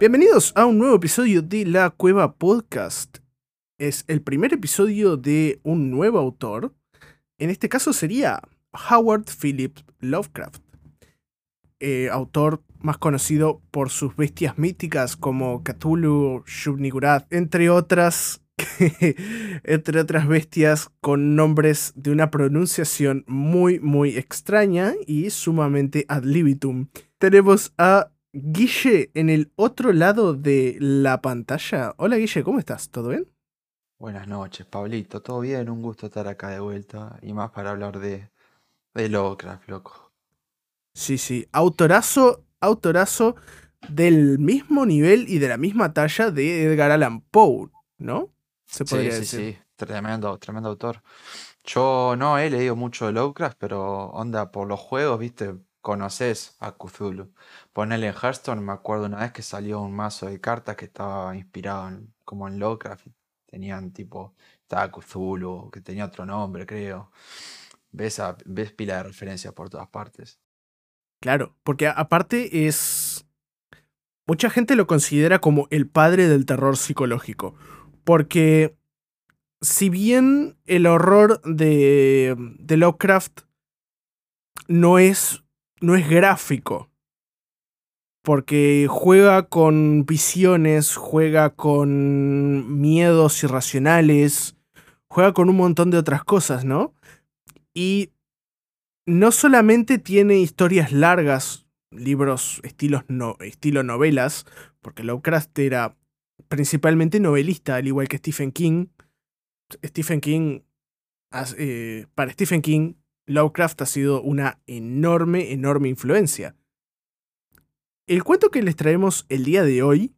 Bienvenidos a un nuevo episodio de La Cueva Podcast. Es el primer episodio de un nuevo autor. En este caso sería Howard Phillips Lovecraft, eh, autor más conocido por sus bestias míticas como Cthulhu, Shub-Niggurath, entre otras, entre otras bestias con nombres de una pronunciación muy, muy extraña y sumamente ad libitum. Tenemos a Guille en el otro lado de la pantalla. Hola Guille, ¿cómo estás? ¿Todo bien? Buenas noches, Pablito. ¿Todo bien? Un gusto estar acá de vuelta y más para hablar de, de Lovecraft, loco. Sí, sí. Autorazo autorazo del mismo nivel y de la misma talla de Edgar Allan Poe, ¿no? Se podría sí, decir. Sí, sí, tremendo, tremendo autor. Yo no he leído mucho de Lovecraft, pero onda por los juegos, viste, conoces a Cthulhu. Ponele en Hearthstone, me acuerdo una vez que salió un mazo de cartas que estaba inspirado en, como en Lovecraft. Tenían tipo, estaba Cthulhu, que tenía otro nombre, creo. Ves, ves pila de referencias por todas partes. Claro, porque aparte es... Mucha gente lo considera como el padre del terror psicológico. Porque si bien el horror de, de Lovecraft no es, no es gráfico, porque juega con visiones, juega con miedos irracionales, juega con un montón de otras cosas, ¿no? Y no solamente tiene historias largas, libros estilos no, estilo novelas, porque Lovecraft era principalmente novelista, al igual que Stephen King. Stephen King, eh, para Stephen King, Lovecraft ha sido una enorme, enorme influencia. El cuento que les traemos el día de hoy,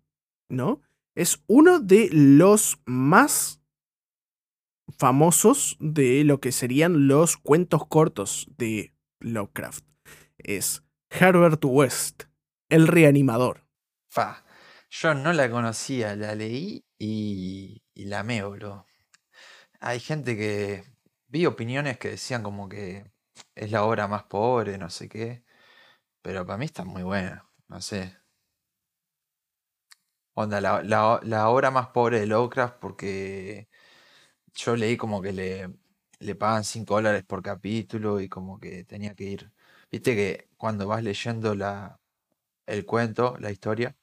¿no? Es uno de los más famosos de lo que serían los cuentos cortos de Lovecraft. Es Herbert West, el reanimador. Fa, yo no la conocía, la leí y, y la amé, bro. Hay gente que vi opiniones que decían como que es la obra más pobre, no sé qué. Pero para mí está muy buena, no sé. Onda, la, la obra más pobre de Lovecraft porque yo leí como que le, le pagan 5 dólares por capítulo y como que tenía que ir. Viste que cuando vas leyendo la, el cuento, la historia,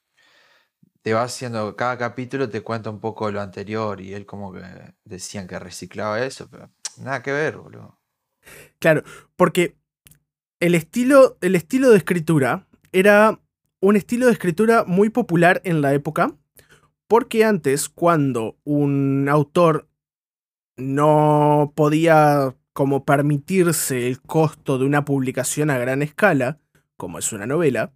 te va haciendo, cada capítulo te cuenta un poco lo anterior y él como que decían que reciclaba eso, pero nada que ver, boludo. Claro, porque el estilo, el estilo de escritura era un estilo de escritura muy popular en la época, porque antes, cuando un autor no podía como permitirse el costo de una publicación a gran escala, como es una novela,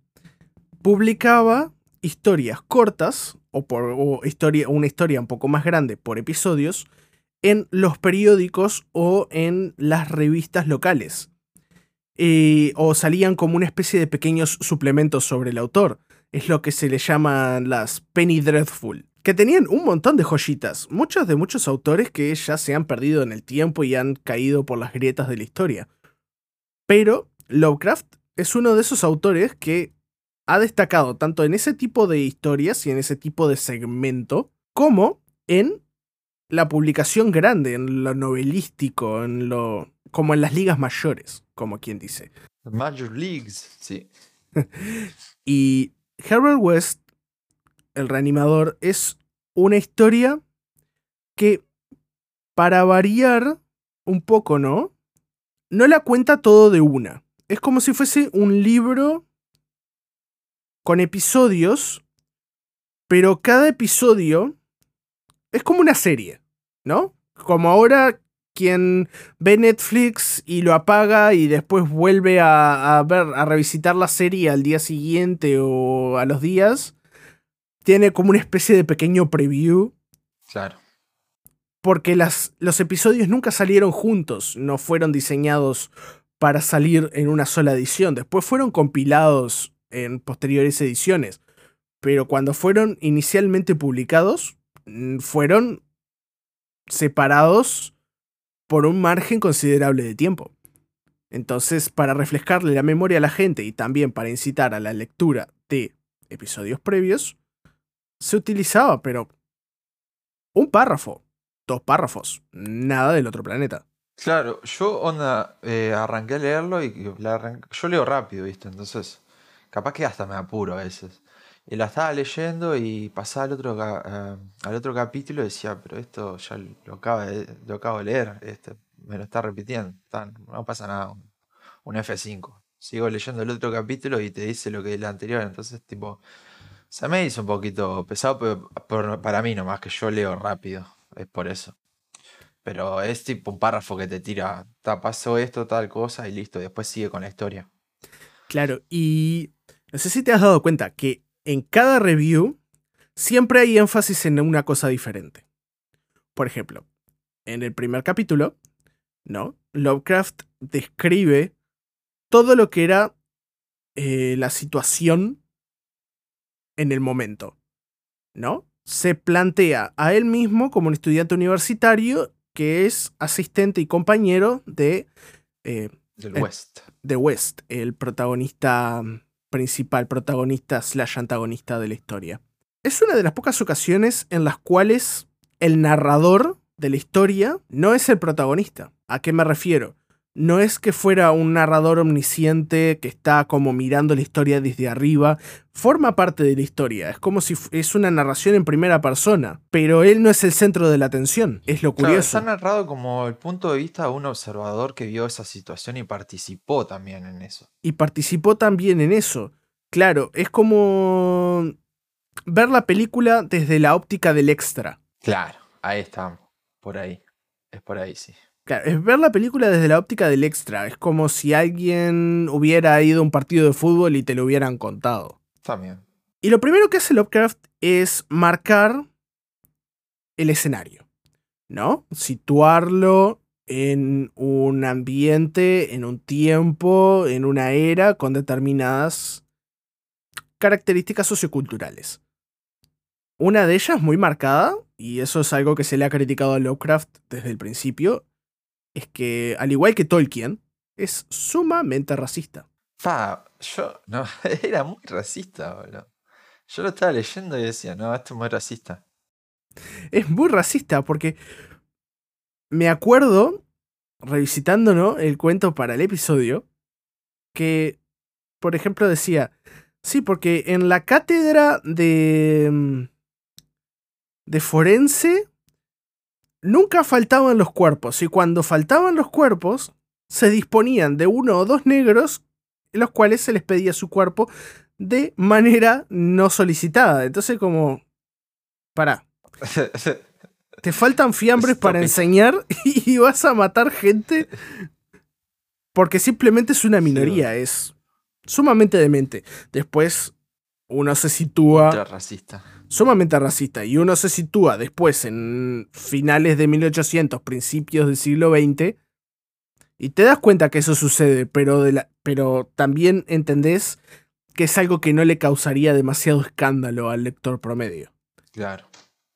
publicaba historias cortas o, por, historia, una historia un poco más grande por episodios en los periódicos o en las revistas locales. Eh, o salían como una especie de pequeños suplementos sobre el autor. Es lo que se le llaman las Penny Dreadful que tenían un montón de joyitas, muchos de muchos autores que ya se han perdido en el tiempo y han caído por las grietas de la historia. Pero Lovecraft es uno de esos autores que ha destacado tanto en ese tipo de historias y en ese tipo de segmento, como en la publicación grande, en lo novelístico, en lo como en las ligas mayores, como quien dice. Major Leagues, sí. y Herbert West el reanimador, es una historia que, para variar un poco, ¿no? No la cuenta todo de una. Es como si fuese un libro con episodios, pero cada episodio es como una serie, ¿no? Como ahora quien ve Netflix y lo apaga y después vuelve a, a, ver, a revisitar la serie al día siguiente o a los días, tiene como una especie de pequeño preview. Claro. Porque las, los episodios nunca salieron juntos, no fueron diseñados para salir en una sola edición. Después fueron compilados en posteriores ediciones. Pero cuando fueron inicialmente publicados, fueron separados por un margen considerable de tiempo. Entonces, para reflejarle la memoria a la gente y también para incitar a la lectura de episodios previos, se utilizaba, pero un párrafo, dos párrafos, nada del otro planeta. Claro, yo onda, eh, arranqué a leerlo y yo leo rápido, ¿viste? Entonces, capaz que hasta me apuro a veces. Y la estaba leyendo y pasaba al otro, eh, al otro capítulo y decía, pero esto ya lo acabo de, lo acabo de leer, este, me lo está repitiendo, no pasa nada, un, F5. Sigo leyendo el otro capítulo y te dice lo que el anterior, entonces tipo, se me hizo un poquito pesado, pero para mí nomás que yo leo rápido, es por eso. Pero es tipo un párrafo que te tira, pasó esto, tal cosa y listo, después sigue con la historia. Claro, y no sé si te has dado cuenta que en cada review siempre hay énfasis en una cosa diferente. Por ejemplo, en el primer capítulo, ¿no? Lovecraft describe todo lo que era eh, la situación en el momento, ¿no? Se plantea a él mismo como un estudiante universitario que es asistente y compañero de... Eh, Del West. De West, el protagonista principal, protagonista slash antagonista de la historia. Es una de las pocas ocasiones en las cuales el narrador de la historia no es el protagonista. ¿A qué me refiero? No es que fuera un narrador omnisciente que está como mirando la historia desde arriba, forma parte de la historia, es como si es una narración en primera persona, pero él no es el centro de la atención, es lo curioso. está narrado como el punto de vista de un observador que vio esa situación y participó también en eso. Y participó también en eso. Claro, es como ver la película desde la óptica del extra. Claro, ahí está, por ahí, es por ahí, sí. Claro, es ver la película desde la óptica del extra. Es como si alguien hubiera ido a un partido de fútbol y te lo hubieran contado. También. Y lo primero que hace Lovecraft es marcar el escenario, ¿no? Situarlo en un ambiente, en un tiempo, en una era con determinadas características socioculturales. Una de ellas muy marcada, y eso es algo que se le ha criticado a Lovecraft desde el principio, es que, al igual que Tolkien, es sumamente racista. Fa, yo, no, era muy racista, boludo. Yo lo estaba leyendo y decía, no, esto es muy racista. Es muy racista porque me acuerdo, revisitando ¿no? el cuento para el episodio, que, por ejemplo, decía, sí, porque en la cátedra de, mm, de forense nunca faltaban los cuerpos y cuando faltaban los cuerpos se disponían de uno o dos negros los cuales se les pedía su cuerpo de manera no solicitada. Entonces como, para, te faltan fiambres para enseñar y vas a matar gente porque simplemente es una minoría, es sumamente demente. Después uno se sitúa... racista sumamente racista y uno se sitúa después en finales de 1800, principios del siglo XX, y te das cuenta que eso sucede, pero, de la, pero también entendés que es algo que no le causaría demasiado escándalo al lector promedio. Claro.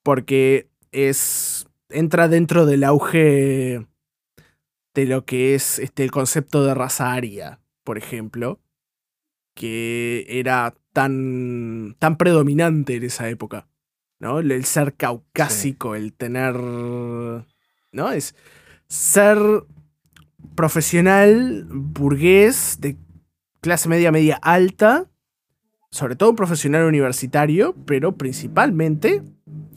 Porque es. entra dentro del auge de lo que es este, el concepto de raza aria, por ejemplo. Que era tan, tan predominante en esa época. ¿no? El ser caucásico, el tener. ¿No? Es ser profesional, burgués, de clase media, media alta. Sobre todo un profesional universitario, pero principalmente.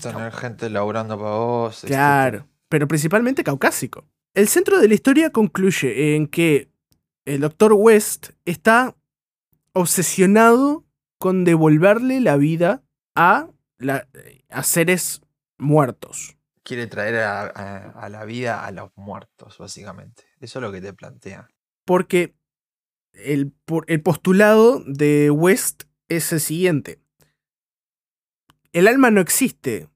Tener gente laburando para vos. Este, claro, pero principalmente caucásico. El centro de la historia concluye en que el doctor West está obsesionado con devolverle la vida a, a seres muertos. Quiere traer a, la vida a los muertos, básicamente. Eso es lo que te plantea. Porque el, el postulado de West es el siguiente. el alma no existe.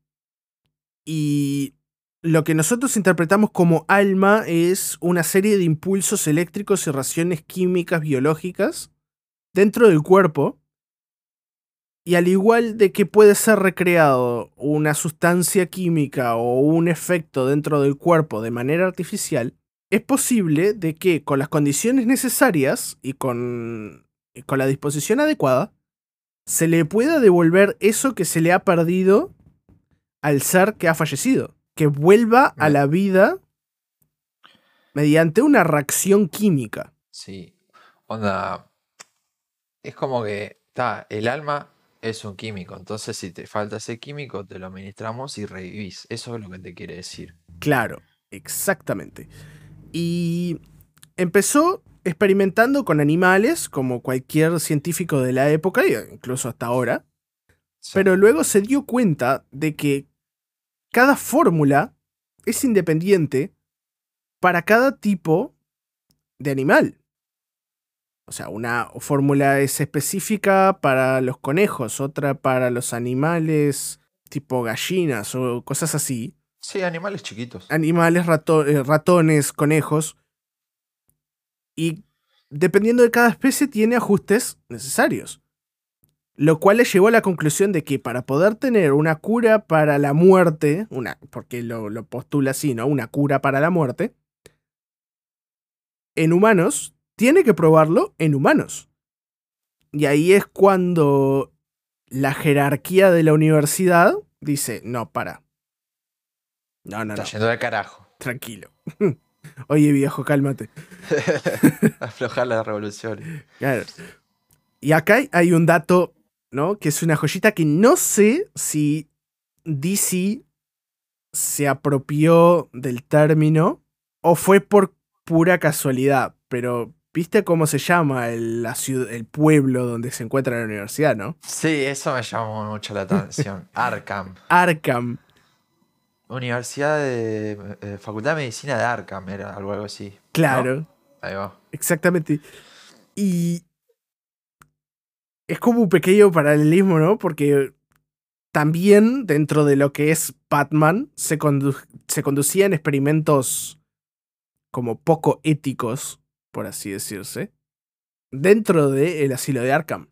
Y lo que nosotros interpretamos como alma es una serie de impulsos eléctricos y reacciones químicas biológicas dentro del cuerpo. Y al igual de que puede ser recreado una sustancia química o un efecto dentro del cuerpo de manera artificial, es posible de que con las condiciones necesarias y con, y con la disposición adecuada, se le pueda devolver eso que se le ha perdido al ser que ha fallecido que vuelva a la vida mediante una reacción química. Sí, onda, es como que, está, el alma es un químico, entonces si te falta ese químico, te lo administramos y revivís. Eso es lo que te quiere decir. Claro, exactamente. Y empezó experimentando con animales, como cualquier científico de la época, incluso hasta ahora. Pero luego se dio cuenta de que cada fórmula es independiente para cada tipo de animal. O sea, una fórmula es específica para los conejos, otra para los animales tipo gallinas o cosas así. Sí, animales chiquitos. Animales, eh, ratones, conejos. Y dependiendo de cada especie tiene ajustes necesarios. Lo cual le llevó a la conclusión de que para poder tener una cura para la muerte, una, porque lo, lo postula así, ¿no? Una cura para la muerte, en humanos, tiene que probarlo en humanos. Y ahí es cuando la jerarquía de la universidad dice, no, para. No, no, Está yendo de carajo. Tranquilo. Oye, viejo, cálmate. Aflojar la revolución. Claro. Y acá hay un dato ¿no? Que es una joyita que no sé si DC se apropió del término o fue por pura casualidad, pero ¿viste cómo se llama el, la ciudad, el pueblo donde se encuentra la universidad, no? Sí, eso me llamó mucho la atención. Arkham. Arkham. Universidad de eh, Facultad de Medicina de Arkham, era algo, así. Claro. Ahí va. Exactamente. Y es como un pequeño paralelismo, ¿no? Porque también dentro de lo que es Batman se, se conducían experimentos como poco éticos, por así decirse, dentro del asilo de Arkham.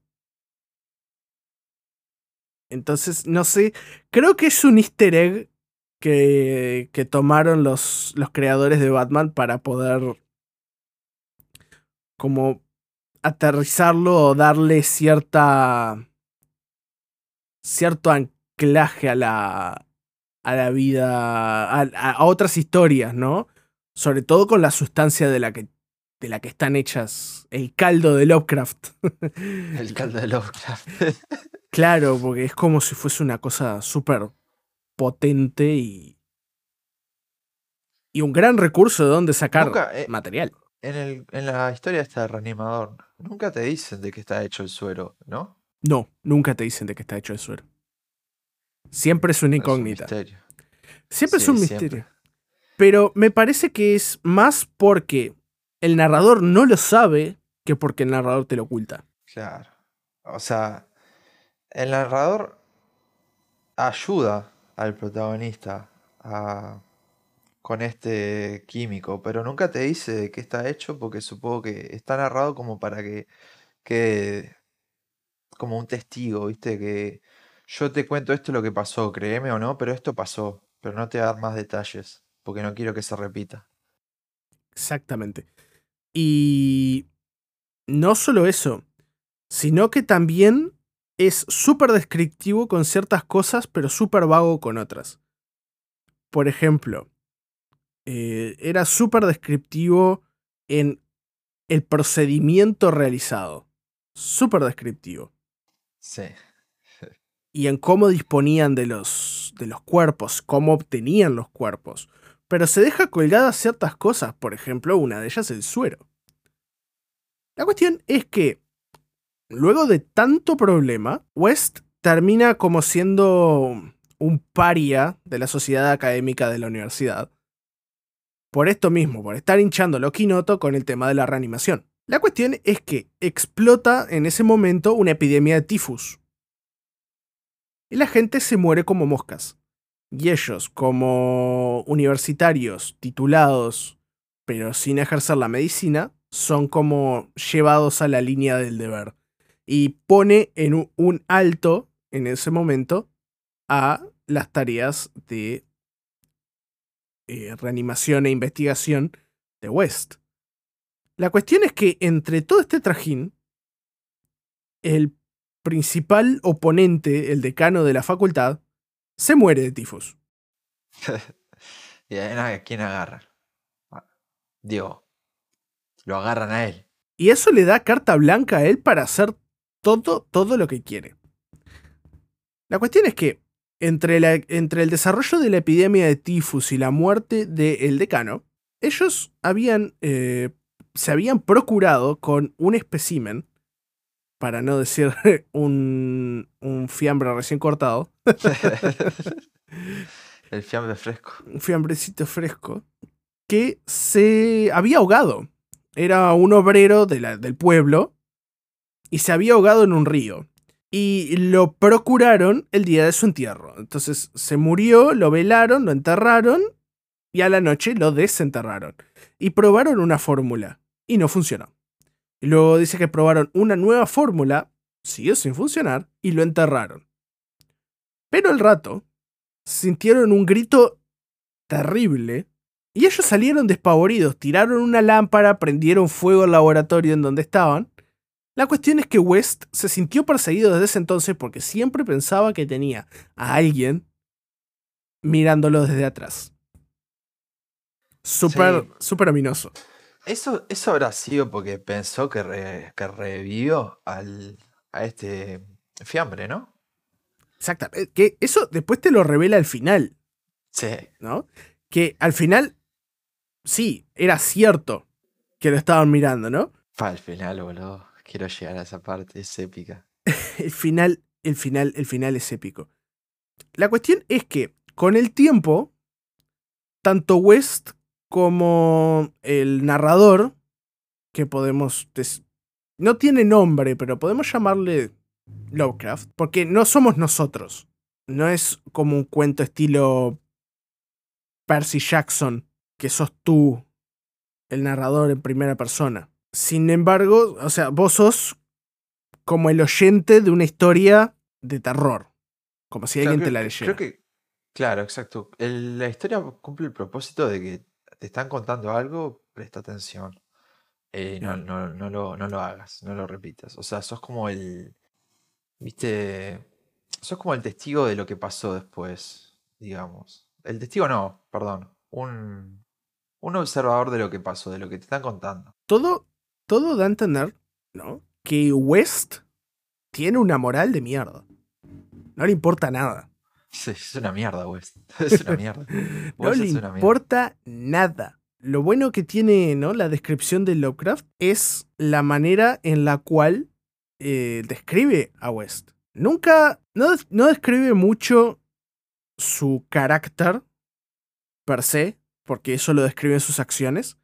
Entonces, no sé, creo que es un easter egg que, que tomaron los, los creadores de Batman para poder como aterrizarlo o darle cierta. cierto anclaje a la. a la vida. a, otras historias, ¿no? Sobre todo con la sustancia de la que. De la que están hechas. El caldo de Lovecraft. El caldo de Lovecraft. claro, porque es como si fuese una cosa súper potente y. Y un gran recurso de donde sacar eh, material. En, el, en la historia está el reanimador. Nunca te dicen de qué está hecho el suero, ¿no? No, nunca te dicen de qué está hecho el suero. Siempre es una incógnita. Siempre es un misterio. Pero me parece que es más porque el narrador no lo sabe que porque el narrador te lo oculta. Claro. O sea, el narrador ayuda al protagonista a con este químico, pero nunca te dice de qué está hecho porque supongo que está narrado como para que quede como un testigo, ¿viste? Que yo te cuento esto lo que pasó, créeme o no, pero esto pasó, pero no te voy a dar más detalles porque no quiero que se repita. Exactamente. Y no solo eso, sino que también es súper descriptivo con ciertas cosas, pero súper vago con otras. Por ejemplo, eh, era súper descriptivo en el procedimiento realizado. Súper descriptivo. Sí. y en cómo disponían de los, de los cuerpos, cómo obtenían los cuerpos. Pero se deja colgadas ciertas cosas, por ejemplo, una de ellas el suero. La cuestión es que, luego de tanto problema, West termina como siendo un paria de la sociedad académica de la universidad, por esto mismo, por estar hinchando lo Kinoto con el tema de la reanimación. La cuestión es que explota en ese momento una epidemia de tifus. y la gente se muere como moscas. Y ellos, como universitarios titulados, pero sin ejercer la medicina, son como llevados a la línea del deber. Y pone en un alto en ese momento a las tareas de eh, reanimación e investigación de West. La cuestión es que entre todo este trajín, el principal oponente, el decano de la facultad, se muere de tifus. ¿Y a quién agarra? Digo, lo agarran a él. Y eso le da carta blanca a él para hacer todo, todo lo que quiere. La cuestión es que entre, la, entre el desarrollo de la epidemia de tifus y la muerte del decano, ellos habían, eh, se habían procurado con un espécimen, para no decir un, un fiambre recién cortado. el fiambre fresco. Un fiambrecito fresco. Que se había ahogado. Era un obrero de la, del pueblo y se había ahogado en un río y lo procuraron el día de su entierro. Entonces se murió, lo velaron, lo enterraron y a la noche lo desenterraron. Y probaron una fórmula y no funcionó. Y luego dice que probaron una nueva fórmula, siguió sin funcionar y lo enterraron. Pero al rato sintieron un grito terrible y ellos salieron despavoridos, tiraron una lámpara, prendieron fuego al laboratorio en donde estaban la cuestión es que West se sintió perseguido desde ese entonces porque siempre pensaba que tenía a alguien mirándolo desde atrás. Súper, súper ominoso. Eso, eso habrá sido porque pensó que, que revivió al, a este fiambre, ¿no? Exactamente. Eh, que eso después te lo revela al final. Sí. ¿No? Que al final, sí, era cierto que lo estaban mirando, ¿no? Para el final, boludo. Quiero llegar a esa parte, es épica. el final, el final, el final es épico. La cuestión es que con el tiempo, tanto West como el narrador, que podemos... No tiene nombre, pero podemos llamarle Lovecraft, porque no somos nosotros. No es como un cuento estilo Percy Jackson, que sos tú, el narrador en primera persona. Sin embargo, o sea, vos sos como el oyente de una historia de terror. Como si alguien te la leyera. Creo que, claro, exacto. la historia cumple el propósito de que te están contando algo, presta atención. Eh, no, no, no, lo, no lo hagas, no lo repitas. O sea, sos como el. Viste. Sos como el testigo de lo que pasó después, digamos. El testigo no, perdón. Un, un observador de lo que pasó, de lo que te están contando. Todo todo da a entender, ¿no? Que West tiene una moral de mierda. No le importa nada. Es una mierda, West. Es una mierda. no le importa nada. Lo bueno que tiene ¿no? la descripción de Lovecraft es la manera en la cual eh, describe a West. Nunca, no, no describe mucho su carácter per se, porque eso lo describe en sus acciones,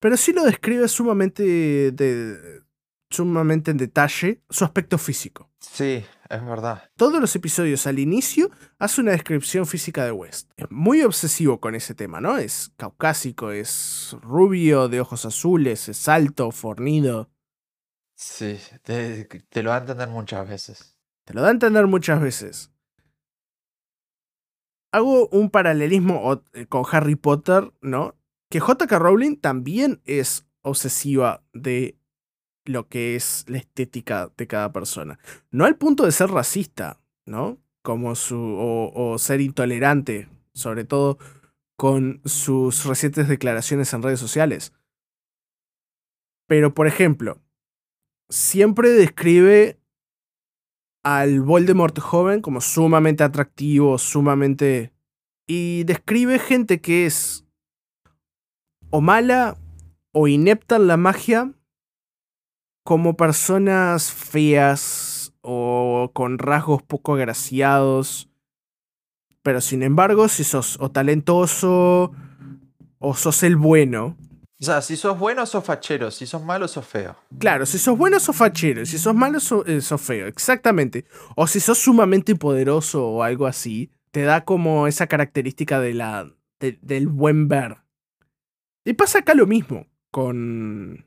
pero sí lo describe sumamente, de, sumamente en detalle su aspecto físico. Sí, es verdad. Todos los episodios al inicio hace una descripción física de West. Es muy obsesivo con ese tema, ¿no? Es caucásico, es rubio, de ojos azules, es alto, fornido. Sí, te, te lo da a entender muchas veces. Te lo da a entender muchas veces. Hago un paralelismo eh, con Harry Potter, ¿no? que J.K. Rowling también es obsesiva de lo que es la estética de cada persona. No al punto de ser racista, ¿no? Como su. o, ser intolerante, sobre todo con sus recientes declaraciones en redes sociales. Pero, por ejemplo, siempre describe al Voldemort joven como sumamente atractivo, sumamente... Y describe gente que es o mala o inepta en la magia como personas feas o con rasgos poco agraciados. Pero sin embargo, si sos o talentoso o sos el bueno. O sea, si sos bueno, sos fachero. Si sos malo, sos feo. Claro, si sos bueno, sos fachero. Si sos malo, sos, eh, sos feo. Exactamente. O si sos sumamente poderoso o algo así, te da como esa característica de la, de- del buen ver. Y pasa acá lo mismo con,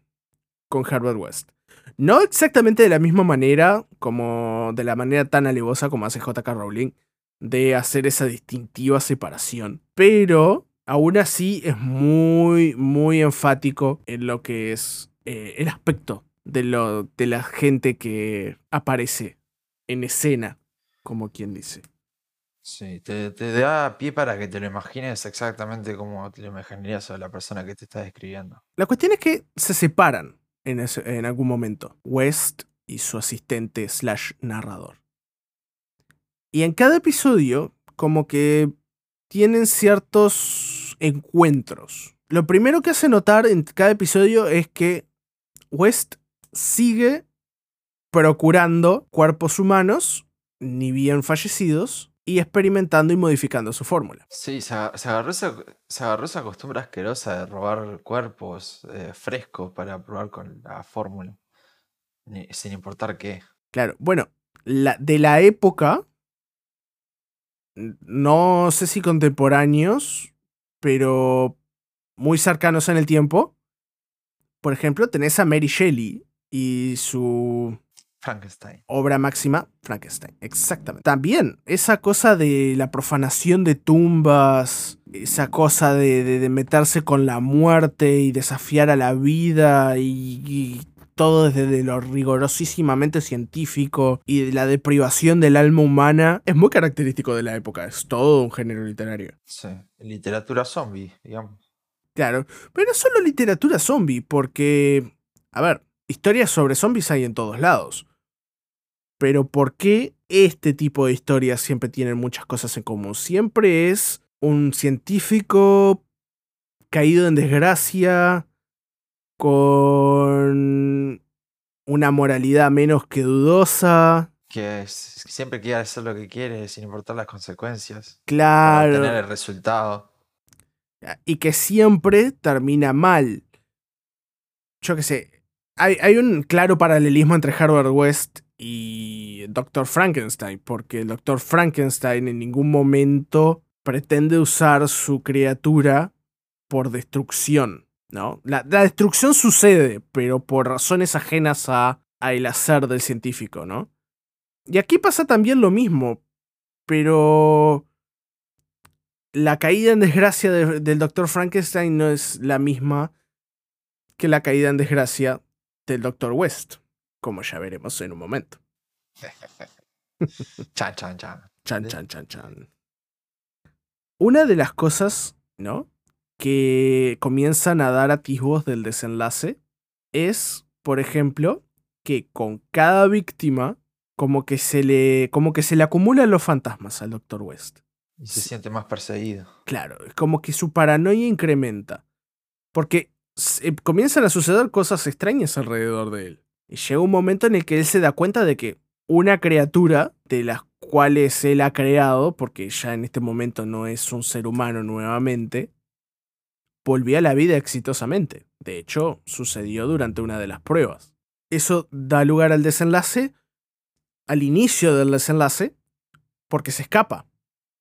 con Herbert West. No exactamente de la misma manera, como de la manera tan alevosa como hace JK Rowling, de hacer esa distintiva separación. Pero aún así es muy, muy enfático en lo que es eh, el aspecto de, lo, de la gente que aparece en escena, como quien dice. Sí, te, te da pie para que te lo imagines exactamente como te lo imaginarías a la persona que te está describiendo. La cuestión es que se separan en, algún momento, West y su asistente slash narrador. Y en cada episodio, como que tienen ciertos encuentros. Lo primero que hace notar en cada episodio es que West sigue procurando cuerpos humanos, ni bien fallecidos, y experimentando y modificando su fórmula. Sí, se, aga- se agarró esa, se agarró esa costumbre asquerosa de robar cuerpos eh, frescos para probar con la fórmula. Sin importar qué. Claro, bueno, la, de la época, no sé si contemporáneos, pero muy cercanos en el tiempo. Por ejemplo, tenés a Mary Shelley y su Frankenstein. obra máxima, Frankenstein. Exactamente. También esa cosa de la profanación de tumbas, esa cosa de, de- de meterse con la muerte y desafiar a la vida y, y todo desde lo rigorosísimamente científico y de la deprivación del alma humana es muy característico de la época. Es todo un género literario. Sí. Literatura zombie, digamos. Claro, pero no solo literatura zombie, porque, a ver, historias sobre zombies hay en todos lados. Pero ¿por qué este tipo de historias siempre tienen muchas cosas en común? Siempre es un científico caído en desgracia, con una moralidad menos que dudosa. Que es- siempre quiere hacer lo que quiere sin importar las consecuencias. Para obtener Claro. el resultado. y que siempre termina mal. Yo qué sé, hay, hay un claro paralelismo entre Herbert West y Dr. Frankenstein, porque el Dr. Frankenstein en ningún momento pretende usar su criatura por destrucción, ¿no? La, la destrucción sucede, pero por razones ajenas a, a el hacer del científico, ¿no? Y aquí pasa también lo mismo, pero la caída en desgracia de- del Dr. Frankenstein no es la misma que la caída en desgracia del Dr. West, como ya veremos en un momento. Chan, chan, chan. Chan, chan, chan, chan. Una de las cosas, ¿no? Que comienzan a dar atisbos del desenlace es, por ejemplo, que con cada víctima, como que se le, como que se le acumulan los fantasmas al Dr. West. Y se Sí. siente más perseguido. Claro, es como que su paranoia incrementa. Porque eh, comienzan a suceder cosas extrañas alrededor de él. Llega un momento en el que él se da cuenta de que una criatura de las cuales él ha creado, porque ya en este momento no es un ser humano nuevamente, volvió a la vida exitosamente. De hecho, sucedió durante una de las pruebas. Eso da lugar al desenlace, al inicio del desenlace, porque se escapa.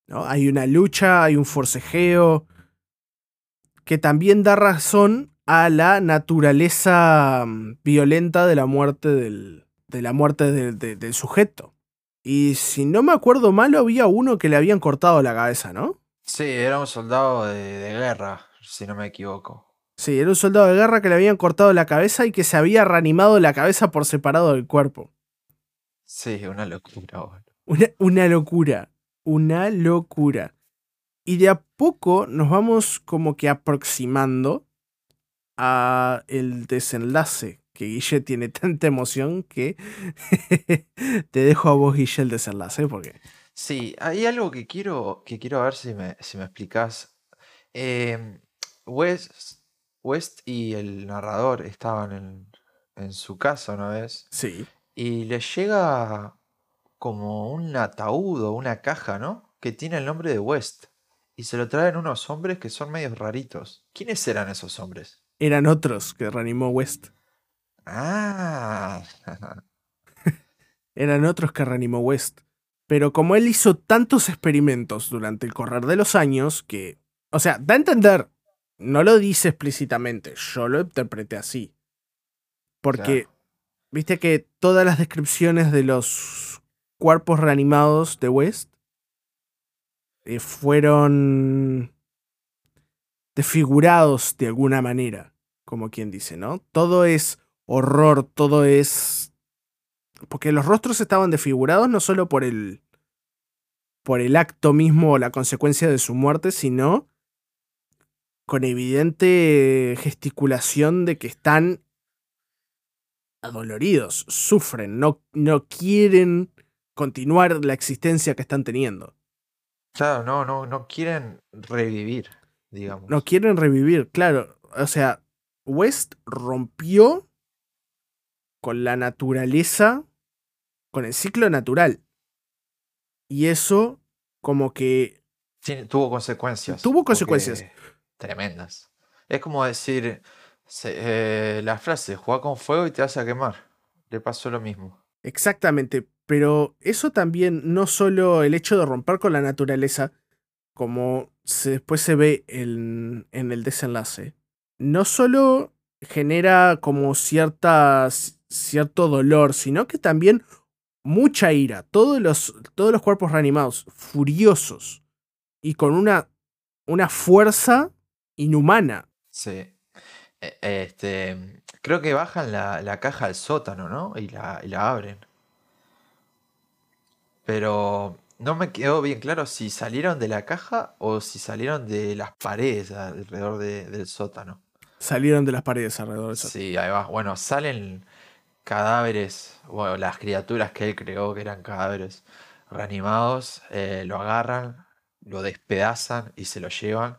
¿no? Hay una lucha, hay un forcejeo, que también da razón a la naturaleza mm, violenta de la muerte del, de la muerte del- de- del sujeto. Y si no me acuerdo mal, había uno que le habían cortado la cabeza, ¿no? Sí, era un soldado de, de guerra, si no me equivoco. Sí, era un soldado de guerra que le habían cortado la cabeza y que se había reanimado la cabeza por separado del cuerpo. Sí, una locura, boludo. Una, una locura. Una locura. Y de a poco nos vamos como que aproximando a el desenlace. Que Guille tiene tanta emoción que te dejo a vos, Guille, el desenlace. Porque. Sí, hay algo que quiero, que quiero ver si me, si me explicás. Em, West, West y el narrador estaban en, en su casa una vez Sí. y les llega como un ataúd o una caja, ¿no? Que tiene el nombre de West. Y se lo traen unos hombres que son medios raritos. ¿Quiénes eran esos hombres? Eran otros que reanimó West. Ah. Eran otros que reanimó West. Pero como él hizo tantos experimentos durante el correr de los años que... O sea, da a entender, no lo dice explícitamente, yo lo interpreté así. Porque, viste que todas las descripciones de los cuerpos reanimados de West eh, fueron desfigurados de alguna manera, como quien dice, ¿no? Todo es horror, todo es... Porque los rostros estaban desfigurados no solo por el... por el acto mismo o la consecuencia de su muerte, sino con evidente gesticulación de que están adoloridos, sufren, no, no quieren continuar la existencia que están teniendo. Claro, no, no, no quieren revivir, digamos. No quieren revivir, claro. O sea, West rompió con la naturaleza, con el ciclo natural. Y eso como que... tuvo consecuencias. Tuvo consecuencias. Tremendas. Es como decir eh, la frase, juega con fuego y te vas a quemar. Le pasó lo mismo. Exactamente, pero eso también, no solo el hecho de romper con la naturaleza, como se, después se ve en, en el desenlace, no solo genera como cierta, cierto dolor, sino que también mucha ira. Todos los, todos los cuerpos reanimados, furiosos y con una, una fuerza inhumana. Sí. E, este, creo que bajan la, la caja al sótano, ¿no? Y la, y la abren. Pero no me quedó bien claro si salieron de la caja o si salieron de las paredes alrededor del sótano. Salieron de las paredes alrededor del sótano. Sí, ahí va. Bueno, salen cadáveres, bueno, las criaturas que él creó que eran cadáveres reanimados, eh, lo agarran, lo despedazan y se lo llevan.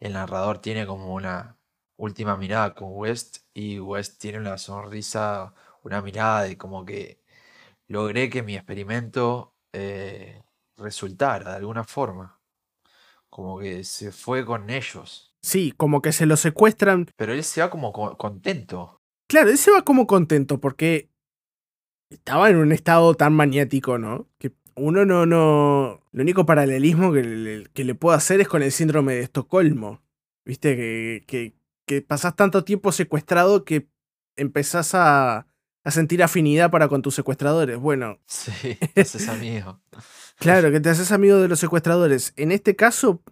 El narrador tiene como una última mirada con West y West tiene una sonrisa, una mirada de como que logré que mi experimento eh, resultara de alguna forma. Como que se fue con ellos. Sí, como que se lo secuestran. Pero él se va como contento. Claro, él se va como contento porque estaba en un estado tan maniático, ¿no? Que uno no, no. El único paralelismo que le, que le puedo hacer es con el síndrome de Estocolmo. Viste, que, que, que pasás tanto tiempo secuestrado que empezás a, a sentir afinidad para con tus secuestradores. Bueno. Sí, te haces amigo. claro, que te haces amigo de los secuestradores. En este caso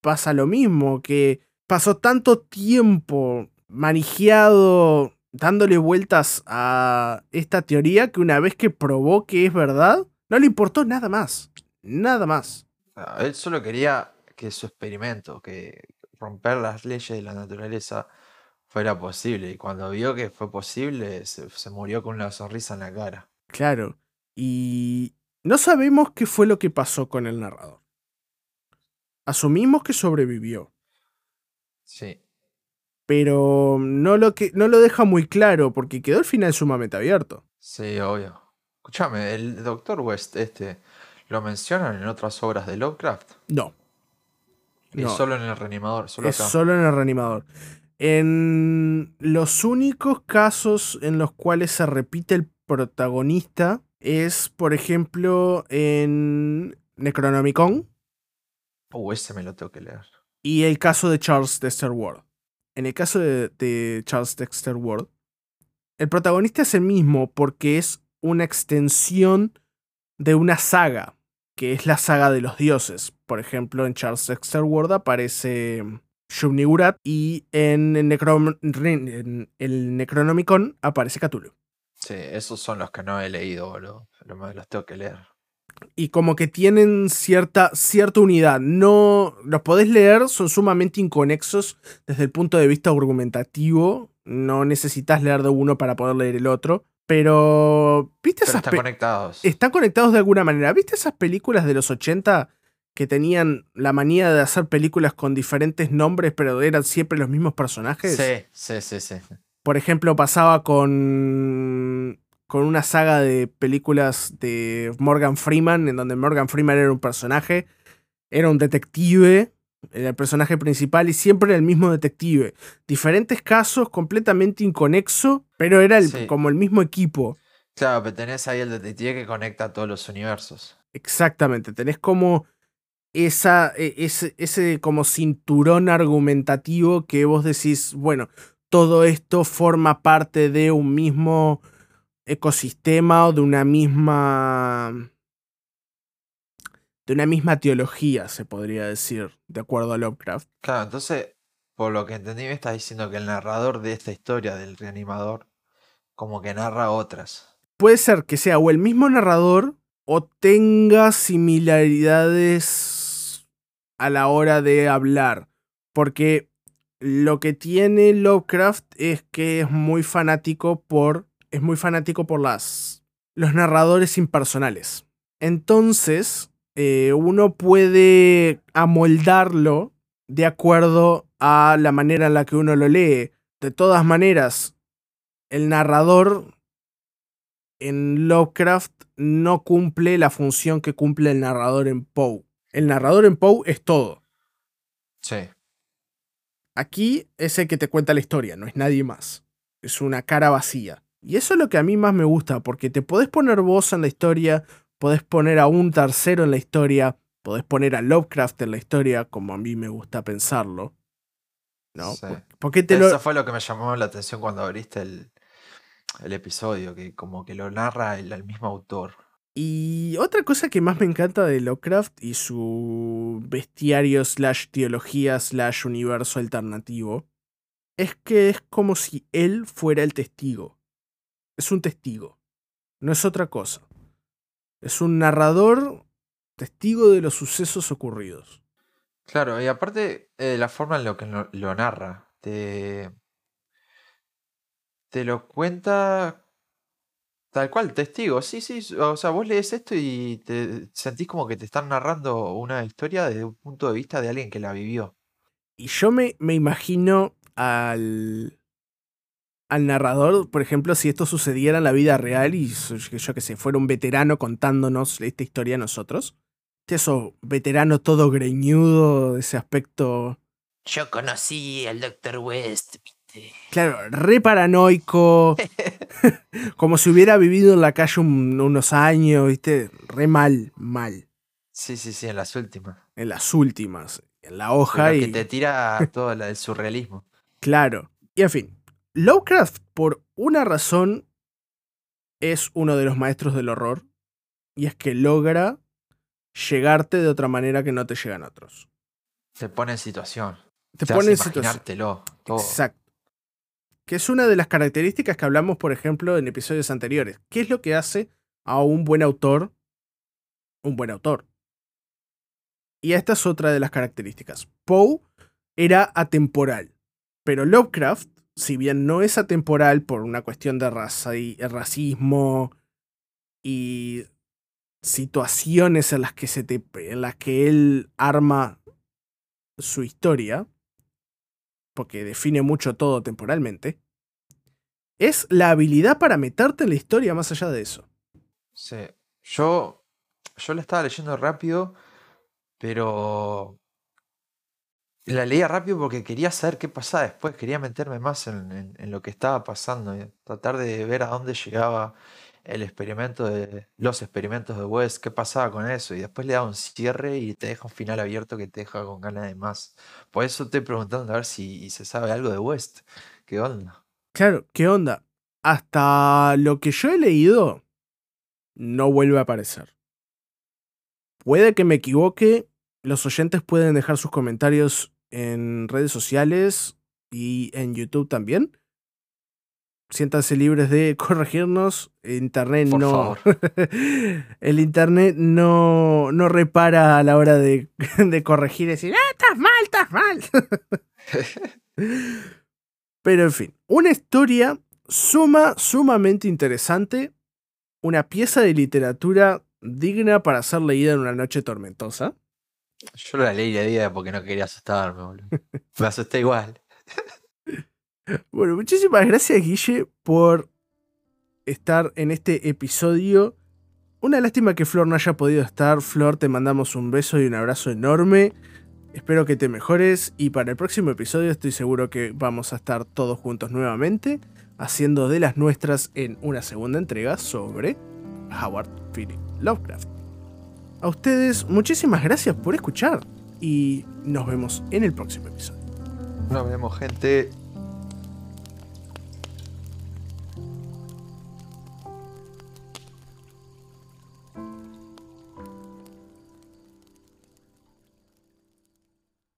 pasa lo mismo, que pasó tanto tiempo manijeado, dándole vueltas a esta teoría, que una vez que probó que es verdad, no le importó nada más. Nada más. Ah, él solo quería que su experimento, que romper las leyes de la naturaleza, fuera posible. Y cuando vio que fue posible, se, murió con una sonrisa en la cara. Claro. Y no sabemos qué fue lo que pasó con el narrador. Asumimos que sobrevivió. Sí. Pero no lo, que, no lo deja muy claro porque quedó el final sumamente abierto. Sí, obvio. Escúchame, el Doctor West, este, ¿lo mencionan en otras obras de Lovecraft? No. Y solo en el reanimador. Solo es solo en el reanimador. En los únicos casos en los cuales se repite el protagonista es, por ejemplo, en Necronomicon. Oh, ese me lo tengo que leer. Y el caso de Charles Dexter Ward. En el caso de, de Charles Dexter Ward, el protagonista es el mismo porque es una extensión de una saga, que es la saga de los dioses. Por ejemplo, en Charles Dexter Ward aparece Shub-Niggurath y en el, Necronomicon aparece Cthulhu. Sí, esos son los que no he leído, boludo. Los tengo que leer. Y como que tienen cierta, cierta unidad. No los podés leer, son sumamente inconexos desde el punto de vista argumentativo. No necesitas leer de uno para poder leer el otro. Pero, ¿viste Pero Están conectados. Están conectados de alguna manera. ¿Viste esas películas de los 80 que tenían la manía de hacer películas con diferentes nombres, pero eran siempre los mismos personajes. Sí, sí, sí, sí. Por ejemplo, pasaba con, con una saga de películas de Morgan Freeman, en donde Morgan Freeman era un personaje, era un detective Era el personaje principal y siempre era el mismo detective. Diferentes casos, completamente inconexo, pero era el, Sí. como el mismo equipo. Claro, pero tenés ahí el detective que conecta todos los universos. Exactamente. Tenés como esa, e- ese, ese como cinturón argumentativo que vos decís, bueno, todo esto forma parte de un mismo ecosistema o de una misma. de una misma teología, se podría decir, de acuerdo a Lovecraft. Claro, entonces, por lo que entendí, me estás diciendo que el narrador de esta historia del reanimador, como que narra otras. Puede ser que sea o el mismo narrador o tenga similaridades a la hora de hablar. Porque lo que tiene Lovecraft es que es muy fanático por. Es muy fanático por las. los narradores impersonales. Entonces, eh, uno puede amoldarlo de acuerdo a la manera en la que uno lo lee. De todas maneras, el narrador en Lovecraft no cumple la función que cumple el narrador en Poe. El narrador en Poe es todo. Sí. Aquí es el que te cuenta la historia, no es nadie más. Es una cara vacía. Y eso es lo que a mí más me gusta, porque te podés poner vos en la historia, podés poner a un tercero en la historia, podés poner a Lovecraft en la historia, como a mí me gusta pensarlo. ¿No? Sí. ¿Por- ¿Por qué te lo.? Eso fue lo que me llamó la atención cuando abriste el, el episodio, que como que lo narra el, el mismo autor. Y otra cosa que más me encanta de Lovecraft y su bestiario slash teología slash universo alternativo es que es como si él fuera el testigo. Es un testigo. No es otra cosa. Es un narrador testigo de los sucesos ocurridos. Claro, y aparte eh, la forma en la que lo, lo narra, te, te lo cuenta tal cual, testigo. Sí, sí, o sea, vos lees esto y te sentís como que te están narrando una historia desde un punto de vista de alguien que la vivió. Y yo me, me imagino al, al narrador, por ejemplo, si esto sucediera en la vida real y yo que sé, fuera un veterano contándonos esta historia a nosotros. Eso, veterano todo greñudo, ese aspecto, Yo conocí al Dr. West, claro, re paranoico, como si hubiera vivido en la calle un- unos años, viste, re mal, mal, Sí, sí, sí, en las últimas. en las últimas, en la Pero hoja que y... te tira todo el surrealismo. Claro. Y en fin, Lovecraft, por una razón, es uno de los maestros del horror. Y es que logra llegarte de otra manera que no te llegan otros. Te pone en situación. Te, Te, pone en situación. todo. Exacto. Que es una de las características que hablamos, por ejemplo, en episodios anteriores. ¿Qué es lo que hace a un buen autor un buen autor? Y esta es otra de las características. Poe era atemporal, pero Lovecraft, si bien no es atemporal por una cuestión de raza y racismo y situaciones en las que se en las que él arma su historia, porque define mucho todo temporalmente, es la habilidad para meterte en la historia más allá de eso. Sí. Yo, yo la estaba leyendo rápido, pero la leía rápido porque quería saber qué pasaba después, quería meterme más en, en- lo que estaba pasando, tratar de ver a dónde llegaba el experimento de los experimentos de West, qué pasaba con eso, y después le da un cierre y te deja un final abierto que te deja con ganas de más. Por eso estoy preguntando a ver si se sabe algo de West. ¿Qué onda? Claro, ¿qué onda? Hasta lo que yo he leído, no vuelve a aparecer. Puede que me equivoque, los oyentes pueden dejar sus comentarios en redes sociales y en YouTube también. Siéntanse libres de corregirnos. Internet Por no. favor. El internet no, no repara a la hora de, de corregir y decir, ¡ah, estás mal, estás mal! Pero en fin, una historia suma, sumamente interesante. Una pieza de literatura digna para ser leída en una noche tormentosa. Yo la leí de día porque no quería asustarme, boludo. Me asusté igual. Bueno, muchísimas gracias, Guille, por estar en este episodio. Una lástima que Flor no haya podido estar. Flor, te mandamos un beso y un abrazo enorme. Espero que te mejores y para el próximo episodio estoy seguro que vamos a estar todos juntos nuevamente haciendo de las nuestras en una segunda entrega sobre Howard Philip Lovecraft. A ustedes muchísimas gracias por escuchar y nos vemos en el próximo episodio. Nos vemos gente.